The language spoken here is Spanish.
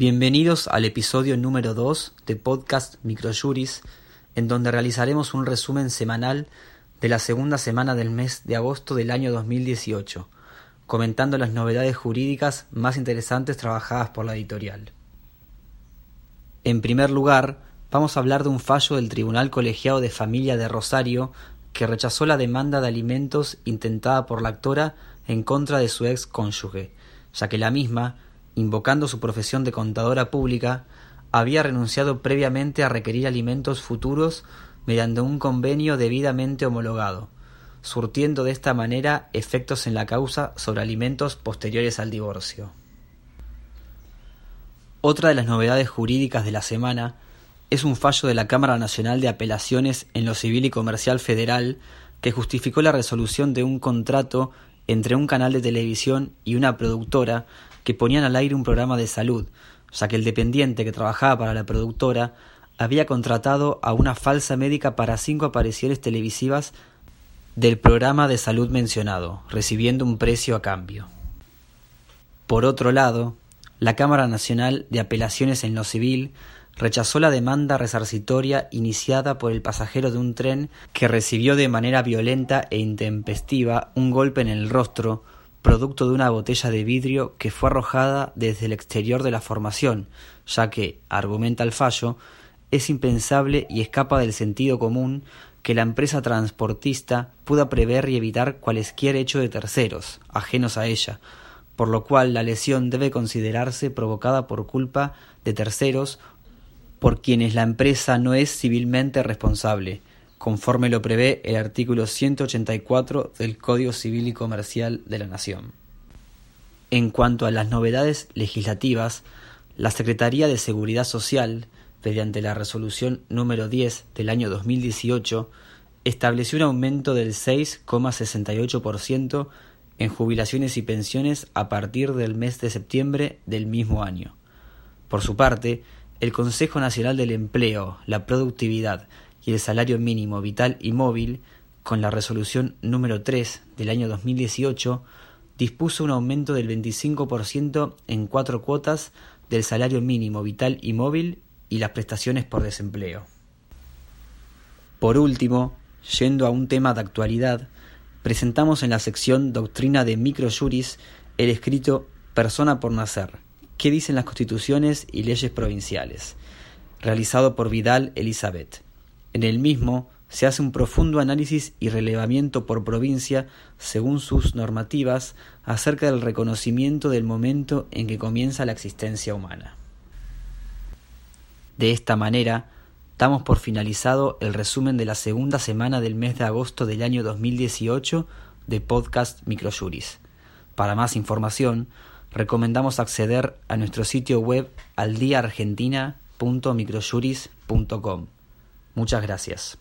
Bienvenidos al episodio número 2 de Podcast Microjuris, en donde realizaremos un resumen semanal de la segunda semana del mes de agosto del año 2018, comentando las novedades jurídicas más interesantes trabajadas por la editorial. En primer lugar, vamos a hablar de un fallo del Tribunal Colegiado de Familia de Rosario que rechazó la demanda de alimentos intentada por la actora en contra de su ex cónyuge, ya que la misma invocando su profesión de contadora pública, había renunciado previamente a requerir alimentos futuros mediante un convenio debidamente homologado, surtiendo de esta manera efectos en la causa sobre alimentos posteriores al divorcio. Otra de las novedades jurídicas de la semana es un fallo de la Cámara Nacional de Apelaciones en lo Civil y Comercial Federal que justificó la resolución de un contrato entre un canal de televisión y una productora que ponían al aire un programa de salud, ya que el dependiente que trabajaba para la productora había contratado a una falsa médica para cinco apariciones televisivas del programa de salud mencionado, recibiendo un precio a cambio. Por otro lado, la Cámara Nacional de Apelaciones en lo Civil rechazó la demanda resarcitoria iniciada por el pasajero de un tren que recibió de manera violenta e intempestiva un golpe en el rostro producto de una botella de vidrio que fue arrojada desde el exterior de la formación, ya que, argumenta el fallo, es impensable y escapa del sentido común que la empresa transportista pueda prever y evitar cualesquier hecho de terceros, ajenos a ella, por lo cual la lesión debe considerarse provocada por culpa de terceros por quienes la empresa no es civilmente responsable, conforme lo prevé el artículo 184 del Código Civil y Comercial de la Nación. En cuanto a las novedades legislativas, la Secretaría de Seguridad Social, mediante la resolución número 10 del año 2018, estableció un aumento del 6,68% en jubilaciones y pensiones a partir del mes de septiembre del mismo año. Por su parte, el Consejo Nacional del Empleo, la Productividad y el salario mínimo vital y móvil, con la resolución número 3 del año 2018, dispuso un aumento del 25% en cuatro cuotas del salario mínimo vital y móvil y las prestaciones por desempleo. Por último, yendo a un tema de actualidad, presentamos en la sección Doctrina de Microjuris el escrito Persona por Nacer, ¿Qué dicen las constituciones y leyes provinciales? realizado por Vidal Elizabeth. En el mismo se hace un profundo análisis y relevamiento por provincia, según sus normativas, acerca del reconocimiento del momento en que comienza la existencia humana. De esta manera, damos por finalizado el resumen de la segunda semana del mes de agosto del año 2018 de Podcast Microjuris. Para más información, recomendamos acceder a nuestro sitio web aldiaargentina.microjuris.com. Muchas gracias.